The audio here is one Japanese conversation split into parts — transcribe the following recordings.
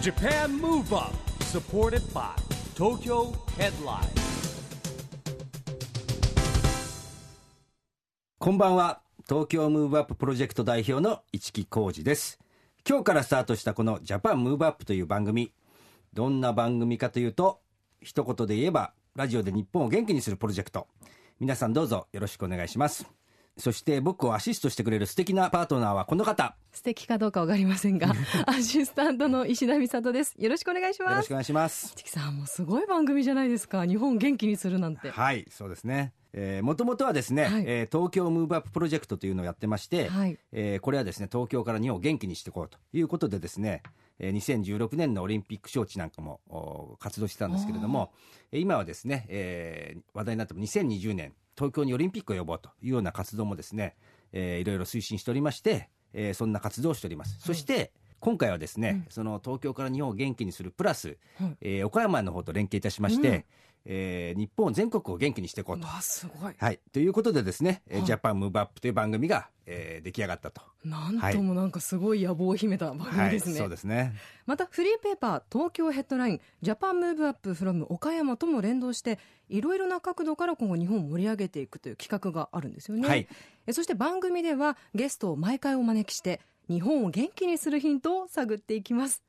Japan Move Up supported by Tokyo Headline. こんばんは。東京ムーブアッププロジェクト代表の市木浩二です。今日からスタートしたこのジャパンムーブアップという番組。どんな番組かというと一言で言えばラジオで日本を元気にするプロジェクト。皆さんどうぞよろしくお願いします。そして僕をアシストしてくれる素敵なパートナーはこの方。素敵かどうかわかりませんが アシスタントの石田美里です。よろしくお願いします。よろしくお願いします。チキさんもうすごい番組じゃないですか。日本を元気にするなんて。はいそうですね。もともとはですね、はい。えー東京ムーブアッププロジェクトというのをやってまして、はい。えーこれはですね東京から日本を元気にしていこうということでですね、えー2016年のオリンピック招致なんかもお活動してたんですけれどもえー今はですね、えー話題になっても2020年東京にオリンピックを呼ぼうというような活動もですね、えーいろいろ推進しておりまして、えーそんな活動をしております、そして今回はですね、その東京から日本を元気にするプラス、はい。えー岡山の方と連携いたしまして、うんえー日本全国を元気にしていこうと。わすごい。はい、ということでですね、えーはいジャパンムーブアップという番組が、えー出来上がったと。なんともなんかすごい野望を秘めた番組ですね、はい、そうですね。またフリーペーパー東京ヘッドライン Japan Move Up from 岡山とも連動していろいろな角度から今後日本を盛り上げていくという企画があるんですよね、はい。えそして番組ではゲストを毎回お招きして日本を元気にするヒントを探っていきます。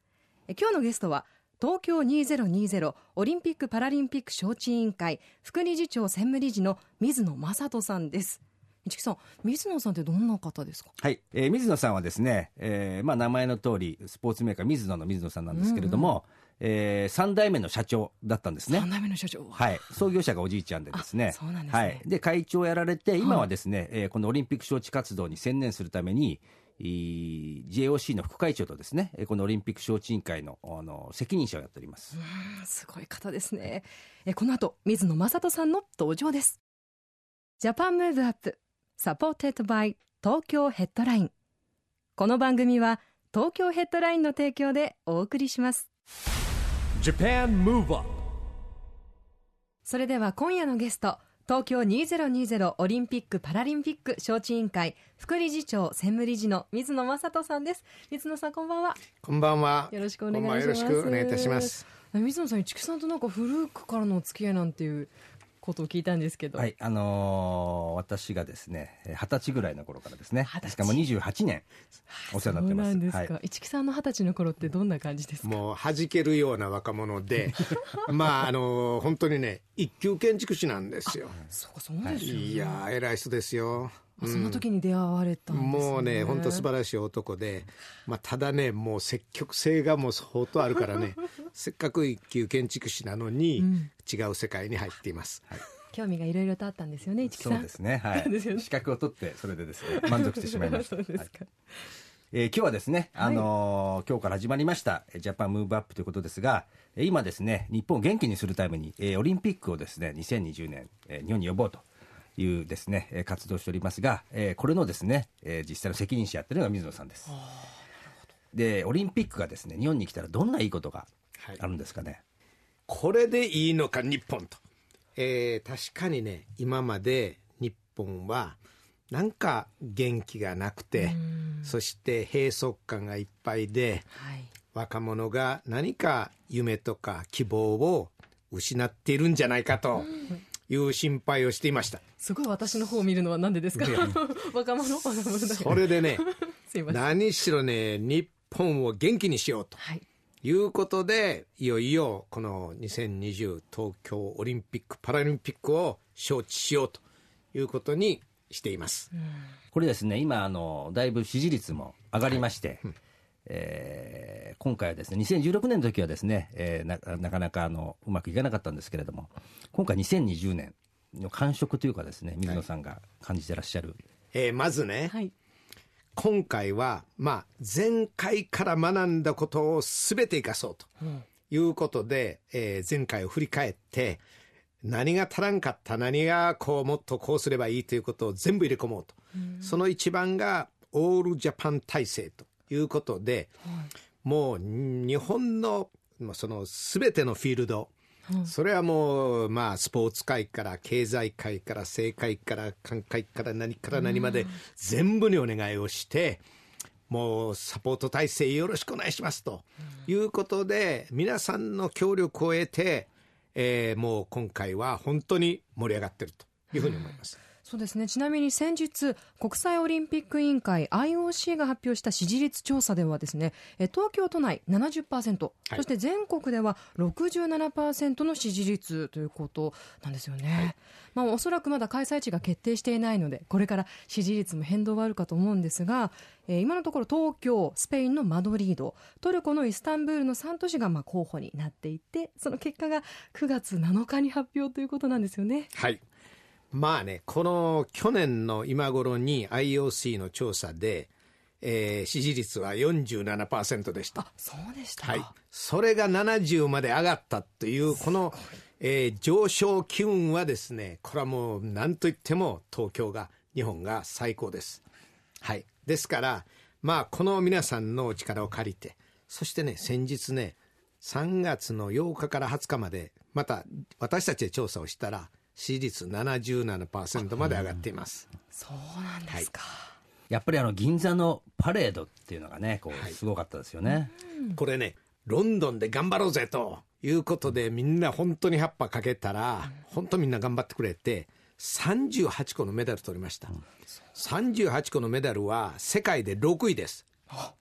え今日のゲストは東京2020オリンピック・パラリンピック招致委員会副理事長専務理事の水野正人さんです。市木さん水野さんってどんな方ですか？はい、えー水野さんはですね、えーまあ、名前の通り、スポーツメーカー水野の水野さんなんですけれども、え3代目の社長だったんですね。三。代目の社長。はい、創業者がおじいちゃんでですね。あそうなんですね。はい、で会長をやられて今はですね、えーこのオリンピック招致活動に専念するためにい JOC の副会長とですねえーこのオリンピック招致委員会のあの責任者をやっております、うんすごい方ですね。えこの後水野正人さんの登場です。 Japan Move Up supported by Tokyo Headlineこの番組は東京ヘッドラインの提供でお送りします。Japan Move Up それでは今夜のゲスト東京2020オリンピック・パラリンピック招致委員会副理事長専務理事の水野正人さんです水野さんこんばんはこんばんは。よろしくお願いしますよろしくお願いいたします。水野さん市木さんとなんか古くからのお付き合いなんていうことを聞いたんですけど、はい、あのー私がですね、えー二十歳ぐらいの頃からですね。二十歳。しかも28年お世話になってます。そうなんですか、はい。市木さんの二十歳の頃ってどんな感じですか？もう弾けるような若者で、まああの本当にね一級建築士なんですよ。そうかそうですよ。ね、いやー偉い人ですよ。あその時に出会われたんです、ね。もうね本当素晴らしい男で、まあただねもう積極性がもう相当あるからね、せっかく一級建築士なのに、違う世界に入っています。興味がいろいろとあったんですよね市木さそうんですね、はい。資格を取ってそれでですね満足してしまいました。そうですか、はいえー今日はですね、あのー今日から始まりましたえージャパンムーブアップということですが、えー今ですね、日本を元気にするために、えーオリンピックをですね、2020年、えー日本に呼ぼうというですね、えー活動をしておりますが、えーこれのですね、えー実際の責任者やってるのが水野さんです。で、オリンピックがですね、日本に来たらどんないいことがあるんですかね？これでいいのか日本と、えー確かにね今まで日本はなんか元気がなくてそして閉塞感がいっぱいではい。若者が何か夢とか希望を失っているんじゃないかという心配をしていました。すごい私の方を見るのはなんでですか？若者？若それでね すいません。何しろね日本を元気にしようとはい。いうことでいよいよこの2020東京オリンピック・パラリンピックを招致しようということにしています。これですね、今、あの、だいぶ支持率も上がりまして、えー今回はですね、2016年の時はですね、えーななかなかあのうまくいかなかったんですけれども、今回2020年の感触というかですね、水野さんが感じてらっしゃる。えーまずね、はい。今回は、まあ、前回から学んだことを全て生かそうということで、えー前回を振り返って何が足らんかった何がこうもっとこうすればいいということを全部入れ込もうと、その一番がオールジャパン体制ということで、もう日本のその全てのフィールド、それはもうまあスポーツ界から経済界から政界から官界から何から何まで全部にお願いをしてもうサポート体制よろしくお願いしますということで、皆さんの協力を得て、えーもう今回は本当に盛り上がってるというふうに思います。そうですねちなみに先日国際オリンピック委員会 IOC が発表した支持率調査ではですねえ東京都内70%、はいそして全国では67%の支持率ということなんですよね、まあ、おそらくまだ開催地が決定していないのでこれから支持率も変動はあるかと思うんですが、えー今のところ東京スペインのマドリードトルコのイスタンブールの3都市がまあ候補になっていてその結果が9月7日に発表ということなんですよね。はい。まあね、この去年の今頃に IOC の調査で、えー支持率は47%でした。あそうでした、はい。それが70まで上がったという、この、えー上昇機運はですね、これはもう何と言っても東京が、日本が最高です。はい。ですから、まあ、この皆さんのお力を借りて、そしてね、先日ね、3月の8日から20日まで、また私たちで調査をしたら、支持率77%まで上がっています。そうなんですか、やっぱりあの銀座のパレードっていうのがねこうはいすごかったですよね、これね、ロンドンで頑張ろうぜということで、みんな本当に葉っぱかけたら、本当みんな頑張ってくれて、38個のメダル取りました。38個のメダルは世界で6位です。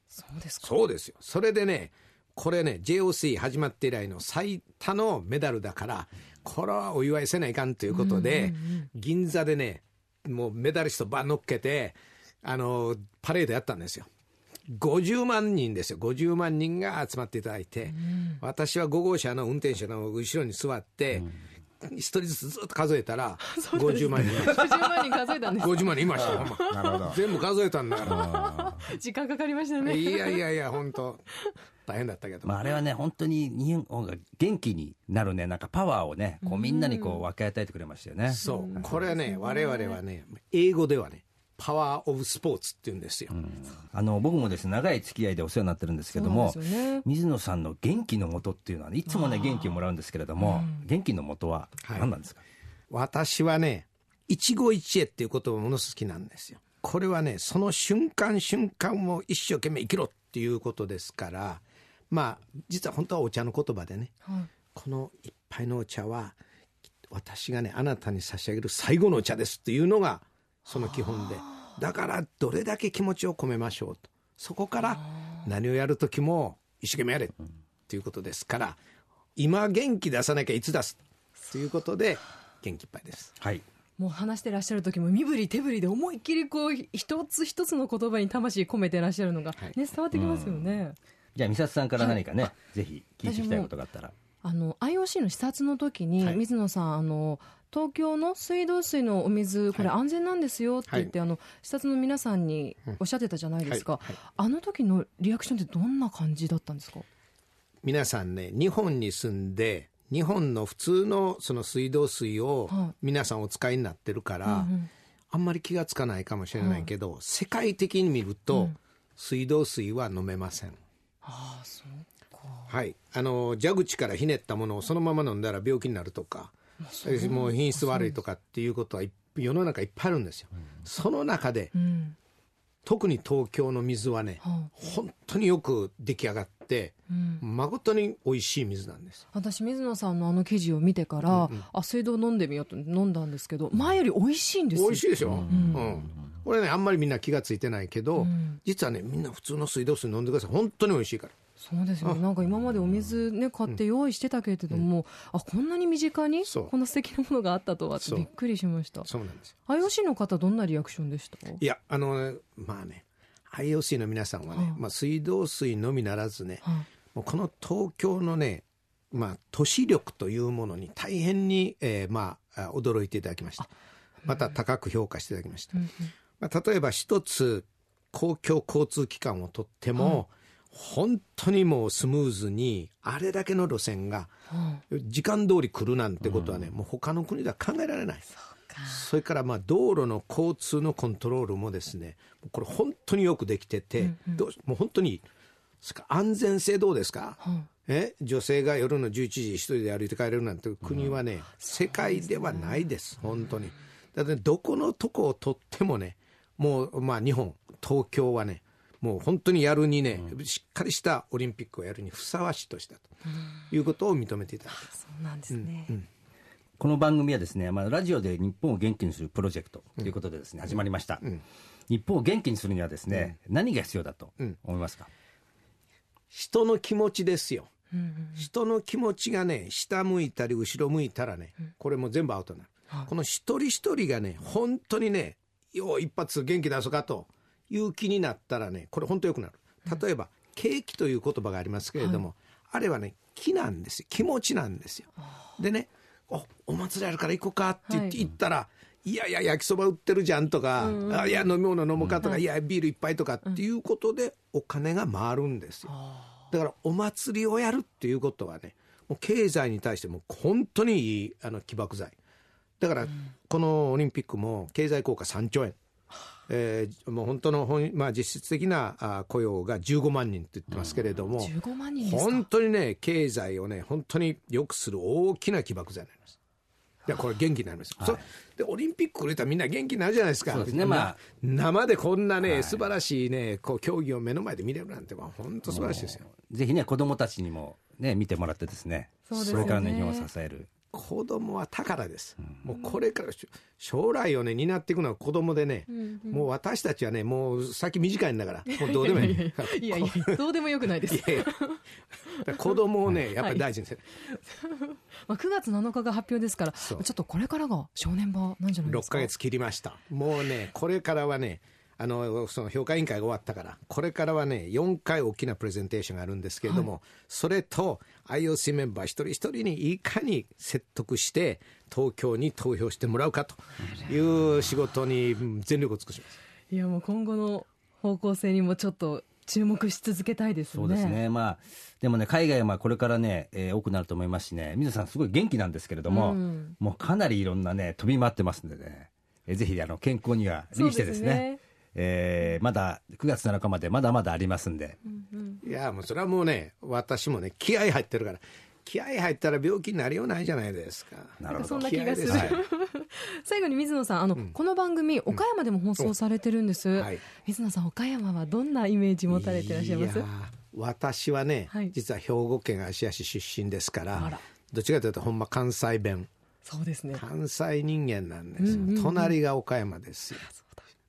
そうですかそうですよ。それでね、これね、JOC 始まって以来の最多のメダルだから、これはお祝いせないかんということで、銀座でね、もうメダリストば乗っけて、あの、パレードやったんですよ。50万人ですよ。50万人が集まっていただいて、私は5号車の運転手の後ろに座って、一人ずつずっと数えたら、50万人。50万人数えたんです50万人いました。よ、全部数えたんだか時間かかりましたら。ね。いやいやいや、本当大変だったけど。まあ、あれはね本当に日本が元気になるねなんかパワーをねこうみんなにこう分け与えてくれましたよね、そう、これはね、我々はね、英語ではね、パワーオブスポーツって言うんですよ。あの僕もですね長い付き合いでお世話になってるんですけども、そうなんですよね。水野さんの元気のもとっていうのはね、いつもね元気をもらうんですけれども、元気のもとは何なんですか、私はね、一期一会っていうことをものすごく好きなんですよ。これはね、その瞬間瞬間を一生懸命生きろっていうことですから、まあ、実は本当はお茶の言葉でね、この一杯のお茶は、私がね、あなたに差し上げる最後のお茶ですっていうのが、その基本で。だから、どれだけ気持ちを込めましょうと。そこから、何をやるときも、一生懸命やれっていうことですから、今元気出さなきゃいつ出すということで、元気いっぱいです。はいもう話してらっしゃる時も身振り手振りで思いっきりこう一つ一つの言葉に魂込めてらっしゃるのが、はいね伝わってきますよね、じゃあ美里さんから何かね、ぜひ聞いていきたいことがあったら。あの IOC の視察の時に、はい。水野さんあの東京の水道水のお水これ安全なんですよって言って、あの視察の皆さんにおっしゃってたじゃないですか、はい。はい。あの時のリアクションってどんな感じだったんですか？皆さんね日本に住んで日本の普通のその水道水をはい。皆さんお使いになってるから、あんまり気がつかないかもしれないけど、世界的に見ると、水道水は飲めません。ああそうか。はい、あの蛇口からひねったものをそのまま飲んだら病気になるとかもう品質悪いとかっていうことはい世の中いっぱいあるんですよ。その中でうん。特に東京の水はね、は本当によく出来上がって、うん。誠に美味しい水なんです。私水野さんのあの記事を見てから、あ水道飲んでみようと飲んだんですけど前より美味しいんですよ。美味しいでしょ、うんこれねあんまりみんな気がついてないけど、ん。実はねみんな普通の水道水飲んでください。本当に美味しいから。そうですよ。ねなんか今までお水ね買って用意してたけれども、あこんなに身近にこんな素敵なものがあったとはびっくりしました。そうなんですよ。IOC の方どんなリアクションでした？いやあのねまあね IOC の皆さんはね、まあ、水道水のみならずね、はい。もうこの東京のね、まあ、都市力というものに大変に、えーまあ、あ驚いていただきました。また高く評価していただきました、まあ、例えば一つ公共交通機関をとっても、本当にもうスムーズにあれだけの路線が時間通り来るなんてことはね、もう他の国では考えられない。それからまあ道路の交通のコントロールもですねこれ本当によくできてて、どうもう本当に安全性どうですか、え？女性が夜の11時一人で歩いて帰れるなんて国はね、世界ではないです本当に。だってどこのとこをとってもねもうまあ日本東京はねもう本当にやるにね、しっかりしたオリンピックをやるにふさわしいとしたということを認めていた。そうなんですね、この番組はですね、まあ、ラジオで日本を元気にするプロジェクトということでですね、始まりました、日本を元気にするにはですね、何が必要だと思いますか、人の気持ちですよ。人の気持ちがね、下向いたり後ろ向いたらね、これも全部アウトになる。この一人一人がね、本当にね、よう一発元気出そうかという気になったらね、これ本当良くなる。例えば、景気という言葉がありますけれども、あれはね、気なんですよ。気持ちなんですよ。でね、お、お祭りあるから行こうかって言ってはい行ったら、いやいや、焼きそば売ってるじゃんとか、あいや、飲み物飲もうかとか、いや、ビールいっぱいとかっていうことで、お金が回るんですよ。だから、お祭りをやるっていうことはね、もう経済に対しても本当にいいあの起爆剤。だから、このオリンピックも経済効果3兆円。えーもう本当の本、まあ、実質的なあ雇用が15万人って言ってますけれども、15万人ですか？本当にね、経済をね、本当に良くする大きな起爆剤になります。いや、これ元気になります。そで、オリンピック売れたらみんな元気になるじゃないですか。そうですねまあな生でこんなね、素晴らしいね、こう、競技を目の前で見れるなんて、まあ本当素晴らしいですよ。ぜひね、子供たちにもね、見てもらってですね、そねれからの日本を支える。子供は宝です。もうこれからし将来をね、担っていくのは子供でね、もう私たちはね、もう先短いんだから、もうどうでもいい。いやいやどうでもよくないですいやいやだから子供をね、やっぱり大事にせる。まあ、9月7日が発表ですからちょっとこれからが正念場なんじゃないで6すか？ヶ月切りました。もうね、これからはね、あの、その評価委員会が終わったから、これからはね、4回大きなプレゼンテーションがあるんですけれども、それと IOC メンバー一人一人にいかに説得して、東京に投票してもらうかという仕事にうん全力を尽くします。いやもう今後の方向性にもちょっと注目し続けたいですね。そうですね、まあ、でもね、海外はまあこれからね、えー多くなると思いますしね、水野さん、すごい元気なんですけれども、うん。もうかなりいろんなね、飛び回ってますんでね、えーぜひあの健康には留意してですねえーまだ9月7日までまだまだありますんで、いや、もうそれはもうね、私もね、気合入ってるから、気合入ったら病気になりようないじゃないですか。なるほど。そんな気がする、気合ですよ。最後に水野さんあの、この番組岡山でも放送されてるんです、はい。水野さん岡山はどんなイメージ持たれてらっしゃいます？私はね、はい。実は兵庫県芦屋市出身ですからあら。どっちかというとほんま関西弁。そうですね。関西人間なんですよ、隣が岡山ですよ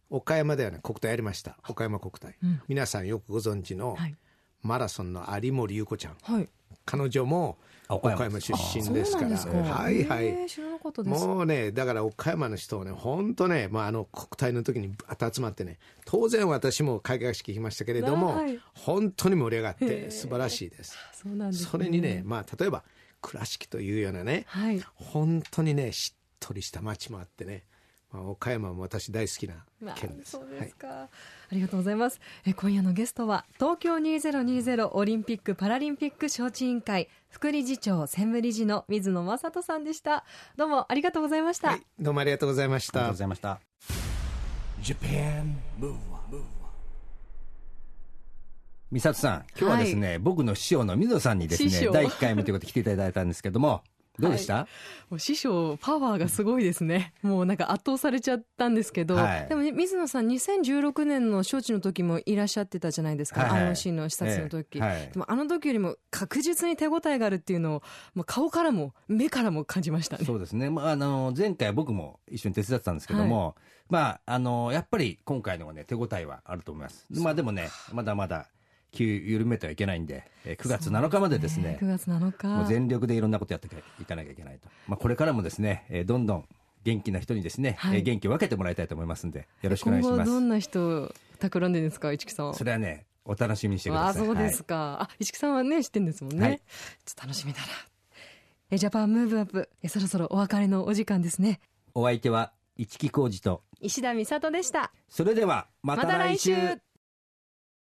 岡山ではね。国体やりました。岡山国体、皆さんよくご存知の、はい。マラソンの有森優子ちゃん。はい。彼女もあ岡山。岡山出身ですから。はいはい。へー知らなかったです。もうね、だから岡山の人はね、本当ね、まあ、あの国体の時にバッと集まってね、当然私も開会式行きましたけれども、はい。本当に盛り上がって素晴らしいです。そうなんです、ね、それにね、まあ、例えば倉敷というようなね、はい。本当にね、しっとりした街もあってね、まあ、岡山も私大好きなまあ県です。そうはいですか、ありがとうございます。え今夜のゲストは東京2020オリンピック・パラリンピック招致委員会副理事長専務理事の水野正人さんでした。どうもありがとうございました、はい、どうもありがとうございました。ありがとうご。ざいました。Japan Move Up 美里さん、今日はですね、僕の師匠の水野さんにですね、第1回目ということで来ていただいたんですけども、どうでした、もう師匠パワーがすごいですね。もうなんか圧倒されちゃったんですけど、はい。でもね水野さん2016年の招致の時もいらっしゃってたじゃないですか、はいはい。IOC の視察の時、ええはい。でもあの時よりも確実に手応えがあるっていうのをもう顔からも目からも感じましたね。そうですね、まあ、あの前回、僕も一緒に手伝ってたんですけども、まあ、あのやっぱり今回のがね、手応えはあると思います。まあ、でもね、まだまだ気を緩めてはいけないんで、えー9月7日までですね、9月7日。もう全力でいろんなことやっていかなきゃいけないと、まあ、これからもですね、えーどんどん元気な人にですね、はい。えー元気を分けてもらいたいと思いますんで、よろしくお願いします。今後どんな人を企んでるんですか市木さん。それはね、お楽しみにしてください。あそうですはい。か、あ市木さんはね知ってるんですもんね、はい。ちょっと楽しみだな。えジャパンムーブアップ。えそろそろお別れのお時間ですね。お相手は市木浩二と、石田美里でした。それではまた来週。